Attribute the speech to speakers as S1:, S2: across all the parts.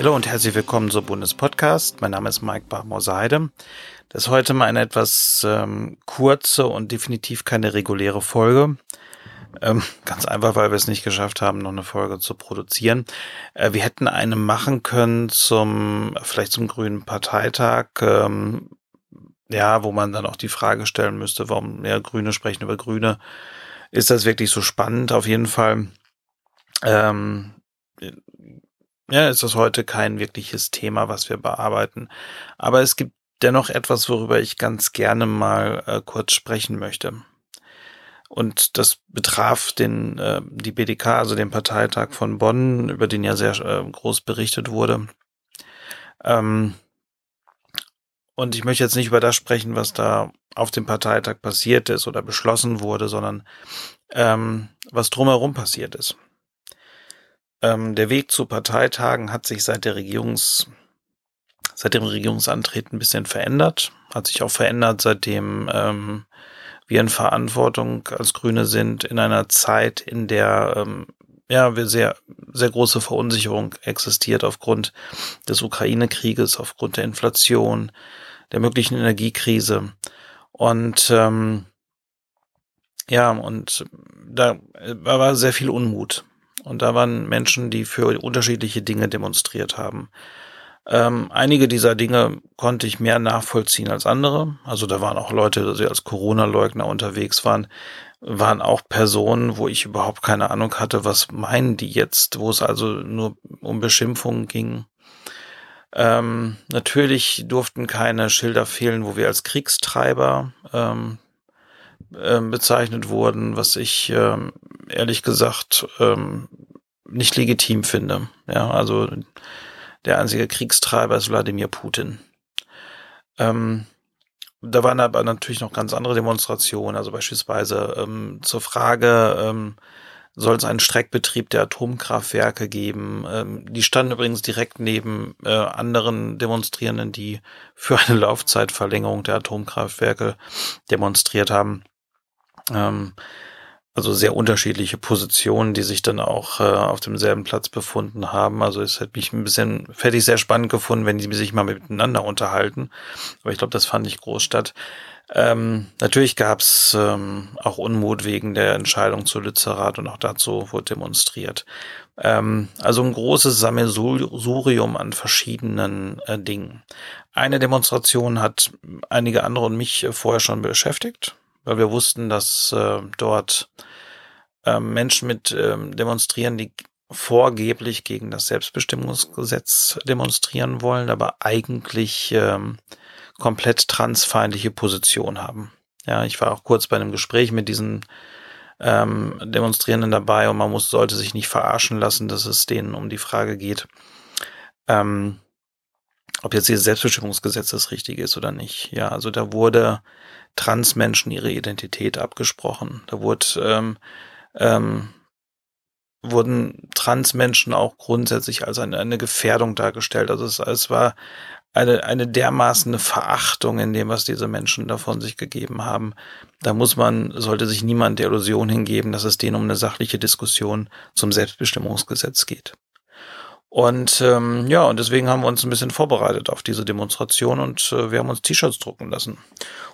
S1: Hallo und herzlich willkommen zur Bundespodcast. Mein Name ist Mike Barmoseide. Das ist heute mal eine etwas ähm, kurze und definitiv keine reguläre Folge. Ähm, ganz einfach, weil wir es nicht geschafft haben, noch eine Folge zu produzieren. Äh, wir hätten eine machen können zum, vielleicht zum Grünen Parteitag, ähm, ja, wo man dann auch die Frage stellen müsste, warum ja Grüne sprechen über Grüne. Ist das wirklich so spannend? Auf jeden Fall. Ähm, ja, ist das heute kein wirkliches Thema, was wir bearbeiten. Aber es gibt dennoch etwas, worüber ich ganz gerne mal äh, kurz sprechen möchte. Und das betraf den äh, die BDK, also den Parteitag von Bonn, über den ja sehr äh, groß berichtet wurde. Ähm, und ich möchte jetzt nicht über das sprechen, was da auf dem Parteitag passiert ist oder beschlossen wurde, sondern ähm, was drumherum passiert ist. Ähm, der Weg zu Parteitagen hat sich seit der Regierungs, seit dem Regierungsantreten ein bisschen verändert, hat sich auch verändert, seitdem ähm, wir in Verantwortung als Grüne sind in einer Zeit, in der ähm, ja, wir sehr, sehr große Verunsicherung existiert aufgrund des Ukraine-Krieges, aufgrund der Inflation, der möglichen Energiekrise. Und ähm, ja, und da war sehr viel Unmut. Und da waren Menschen, die für unterschiedliche Dinge demonstriert haben. Ähm, einige dieser Dinge konnte ich mehr nachvollziehen als andere. Also da waren auch Leute, die als Corona-Leugner unterwegs waren, waren auch Personen, wo ich überhaupt keine Ahnung hatte, was meinen die jetzt, wo es also nur um Beschimpfungen ging. Ähm, natürlich durften keine Schilder fehlen, wo wir als Kriegstreiber ähm, äh, bezeichnet wurden, was ich ähm, ehrlich gesagt ähm, nicht legitim finde. Ja, also der einzige Kriegstreiber ist Wladimir Putin. Ähm, da waren aber natürlich noch ganz andere Demonstrationen, also beispielsweise ähm, zur Frage, ähm, soll es einen Streckbetrieb der Atomkraftwerke geben. Ähm, die standen übrigens direkt neben äh, anderen Demonstrierenden, die für eine Laufzeitverlängerung der Atomkraftwerke demonstriert haben. Ähm, also sehr unterschiedliche Positionen, die sich dann auch äh, auf demselben Platz befunden haben. Also es hätte mich ein bisschen, hätte ich sehr spannend gefunden, wenn die sich mal miteinander unterhalten. Aber ich glaube, das fand ich groß statt. Ähm, natürlich gab es ähm, auch Unmut wegen der Entscheidung zu Lützerath und auch dazu wurde demonstriert. Ähm, also ein großes Sammelsurium an verschiedenen äh, Dingen. Eine Demonstration hat einige andere und mich äh, vorher schon beschäftigt weil wir wussten, dass äh, dort äh, Menschen mit äh, demonstrieren, die vorgeblich gegen das Selbstbestimmungsgesetz demonstrieren wollen, aber eigentlich ähm, komplett transfeindliche Position haben. Ja, ich war auch kurz bei einem Gespräch mit diesen ähm, Demonstrierenden dabei und man muss, sollte sich nicht verarschen lassen, dass es denen um die Frage geht, ähm, ob jetzt dieses Selbstbestimmungsgesetz das Richtige ist oder nicht. Ja, also da wurde Transmenschen ihre Identität abgesprochen. Da wurde, ähm, ähm, wurden Transmenschen auch grundsätzlich als eine, eine Gefährdung dargestellt. Also es, es war eine, eine dermaßen Verachtung in dem, was diese Menschen davon sich gegeben haben. Da muss man, sollte sich niemand der Illusion hingeben, dass es denen um eine sachliche Diskussion zum Selbstbestimmungsgesetz geht. Und ähm, ja, und deswegen haben wir uns ein bisschen vorbereitet auf diese Demonstration und äh, wir haben uns T-Shirts drucken lassen.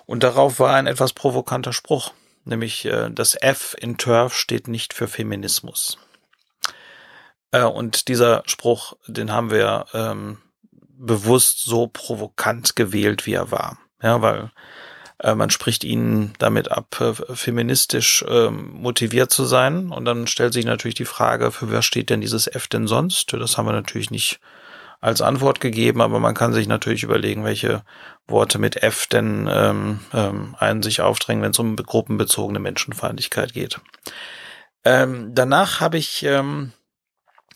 S1: Und darauf war ein etwas provokanter Spruch, nämlich äh, das F in Turf steht nicht für Feminismus. Äh, und dieser Spruch, den haben wir ähm, bewusst so provokant gewählt, wie er war. Ja, weil äh, man spricht ihnen damit ab, äh, feministisch äh, motiviert zu sein. Und dann stellt sich natürlich die Frage, für wer steht denn dieses F denn sonst? Das haben wir natürlich nicht als Antwort gegeben, aber man kann sich natürlich überlegen, welche Worte mit F denn ähm, ähm, einen sich aufdrängen, wenn es um gruppenbezogene Menschenfeindlichkeit geht. Ähm, danach habe ich ähm,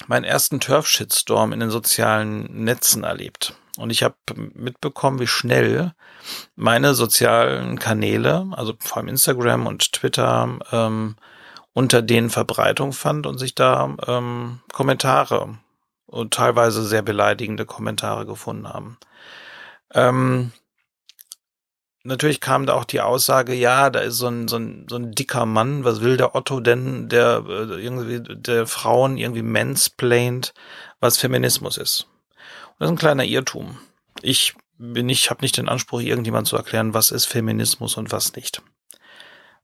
S1: meinen ersten Turf-Shitstorm in den sozialen Netzen erlebt. Und ich habe mitbekommen, wie schnell meine sozialen Kanäle, also vor allem Instagram und Twitter ähm, unter denen Verbreitung fand und sich da ähm, Kommentare und teilweise sehr beleidigende Kommentare gefunden haben. Ähm, natürlich kam da auch die Aussage, ja, da ist so ein, so ein, so ein dicker Mann, was will der Otto denn, der äh, irgendwie der Frauen irgendwie mansplaint, was Feminismus ist. Das ist ein kleiner Irrtum. Ich bin nicht, habe nicht den Anspruch, irgendjemand zu erklären, was ist Feminismus und was nicht.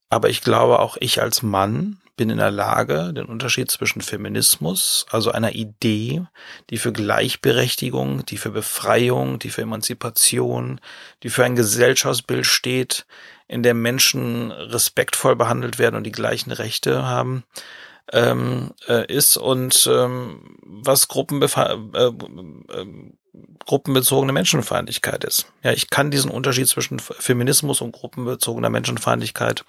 S1: Aber ich glaube, auch ich als Mann bin in der Lage, den Unterschied zwischen Feminismus, also einer Idee, die für Gleichberechtigung, die für Befreiung, die für Emanzipation, die für ein Gesellschaftsbild steht, in der Menschen respektvoll behandelt werden und die gleichen Rechte haben, ähm, äh, ist und ähm, was Gruppenbefa äh, äh, gruppenbezogene Menschenfeindlichkeit ist. Ja, ich kann diesen Unterschied zwischen Feminismus und gruppenbezogener Menschenfeindlichkeit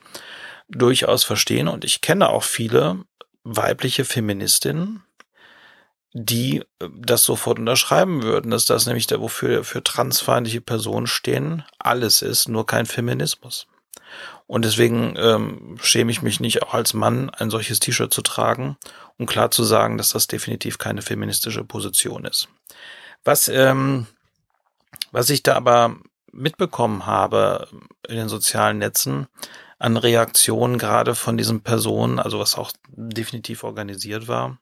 S1: durchaus verstehen und ich kenne auch viele weibliche Feministinnen, die äh, das sofort unterschreiben würden, dass das nämlich der, wofür für transfeindliche Personen stehen, alles ist, nur kein Feminismus. Und deswegen ähm, schäme ich mich nicht auch als Mann ein solches T-Shirt zu tragen, um klar zu sagen, dass das definitiv keine feministische Position ist. Was, ähm, was ich da aber mitbekommen habe in den sozialen Netzen an Reaktionen gerade von diesen Personen, also was auch definitiv organisiert war,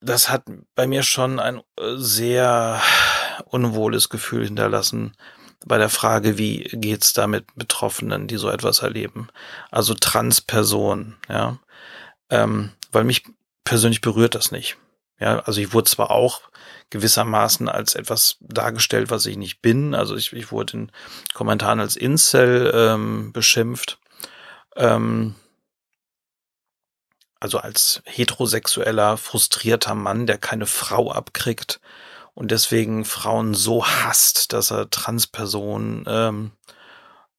S1: das hat bei mir schon ein äh, sehr unwohles Gefühl hinterlassen bei der Frage, wie geht's da mit Betroffenen, die so etwas erleben. Also Transpersonen, ja. Ähm, weil mich persönlich berührt das nicht. Ja, also ich wurde zwar auch gewissermaßen als etwas dargestellt, was ich nicht bin. Also ich, ich wurde in Kommentaren als Incel ähm, beschimpft. Ähm, also als heterosexueller, frustrierter Mann, der keine Frau abkriegt und deswegen Frauen so hasst, dass er Transpersonen ähm,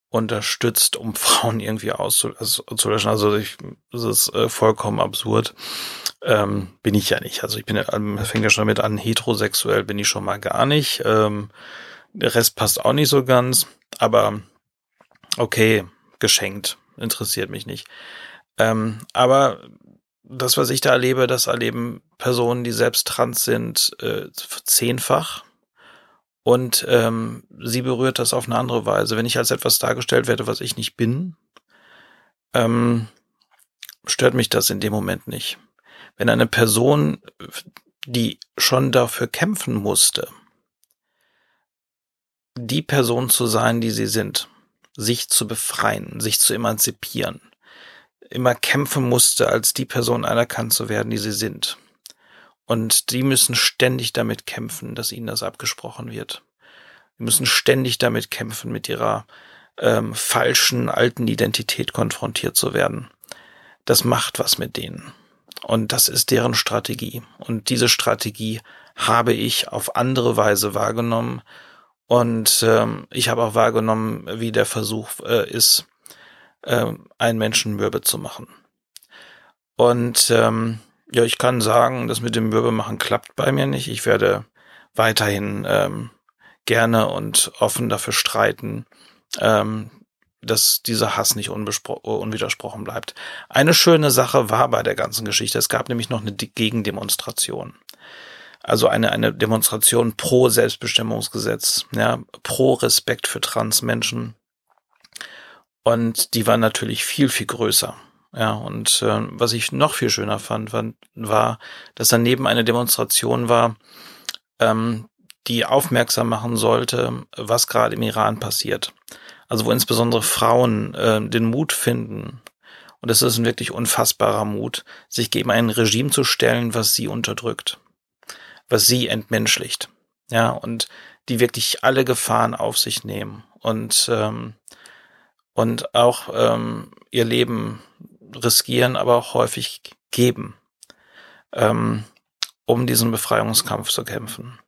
S1: unterstützt, um Frauen irgendwie auszulöschen. Also ich, das ist äh, vollkommen absurd. Ähm, bin ich ja nicht. Also ich bin, ähm, fängt ja schon damit an, heterosexuell bin ich schon mal gar nicht. Ähm, der Rest passt auch nicht so ganz, aber okay, geschenkt, interessiert mich nicht. Ähm, aber das, was ich da erlebe, das erleben Personen, die selbst trans sind, äh, zehnfach. Und ähm, sie berührt das auf eine andere Weise. Wenn ich als etwas dargestellt werde, was ich nicht bin, ähm, stört mich das in dem Moment nicht wenn eine Person, die schon dafür kämpfen musste, die Person zu sein, die sie sind, sich zu befreien, sich zu emanzipieren, immer kämpfen musste, als die Person anerkannt zu werden, die sie sind. Und die müssen ständig damit kämpfen, dass ihnen das abgesprochen wird. Die müssen ständig damit kämpfen, mit ihrer ähm, falschen alten Identität konfrontiert zu werden. Das macht was mit denen. Und das ist deren Strategie. Und diese Strategie habe ich auf andere Weise wahrgenommen. Und ähm, ich habe auch wahrgenommen, wie der Versuch äh, ist, äh, einen Menschen mürbe zu machen. Und ähm, ja, ich kann sagen, das mit dem Mürbe machen klappt bei mir nicht. Ich werde weiterhin ähm, gerne und offen dafür streiten, ähm, dass dieser Hass nicht unwidersprochen bleibt. Eine schöne Sache war bei der ganzen Geschichte, es gab nämlich noch eine Gegendemonstration. Also eine, eine Demonstration pro Selbstbestimmungsgesetz, ja, pro Respekt für Transmenschen. Und die war natürlich viel, viel größer. Ja, und äh, was ich noch viel schöner fand, war, war, dass daneben eine Demonstration war, ähm, die aufmerksam machen sollte, was gerade im Iran passiert. Also wo insbesondere Frauen äh, den Mut finden, und es ist ein wirklich unfassbarer Mut, sich gegen ein Regime zu stellen, was sie unterdrückt, was sie entmenschlicht, ja, und die wirklich alle Gefahren auf sich nehmen. Und ähm, und auch ähm, ihr Leben riskieren, aber auch häufig geben, ähm, um diesen Befreiungskampf zu kämpfen.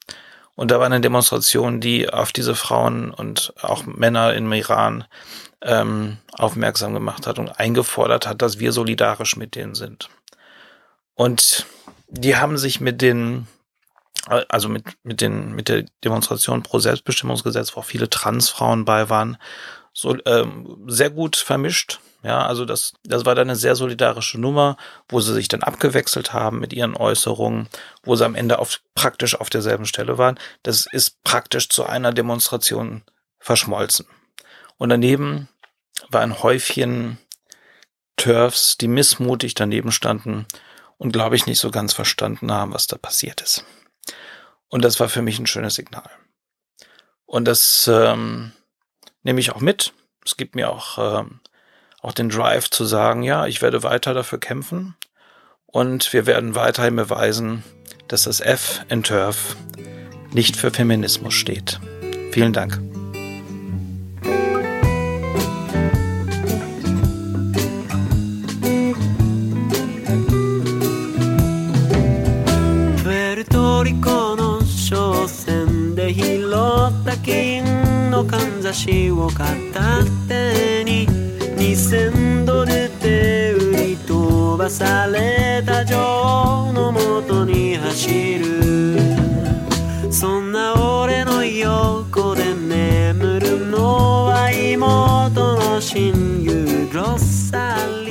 S1: Und da war eine Demonstration, die auf diese Frauen und auch Männer im Iran ähm, aufmerksam gemacht hat und eingefordert hat, dass wir solidarisch mit denen sind. Und die haben sich mit den, also mit, mit den, mit der Demonstration pro Selbstbestimmungsgesetz, wo auch viele Transfrauen bei waren, so ähm, sehr gut vermischt. Ja, also das, das war dann eine sehr solidarische Nummer, wo sie sich dann abgewechselt haben mit ihren Äußerungen, wo sie am Ende auf, praktisch auf derselben Stelle waren. Das ist praktisch zu einer Demonstration verschmolzen. Und daneben war ein Häufchen Turfs, die missmutig daneben standen und glaube ich nicht so ganz verstanden haben, was da passiert ist. Und das war für mich ein schönes Signal. Und das ähm, nehme ich auch mit. Es gibt mir auch, äh, auch den Drive zu sagen, ja, ich werde weiter dafür kämpfen und wir werden weiterhin beweisen, dass das F in Turf nicht für Feminismus steht. Vielen Dank.
S2: Puerto Rico no yo sende hilota que no canta のかんざしを片手に2000ドルで売り飛ばされた女王のもとに走る。そんな俺の横で眠るのは妹の親友ロッサル。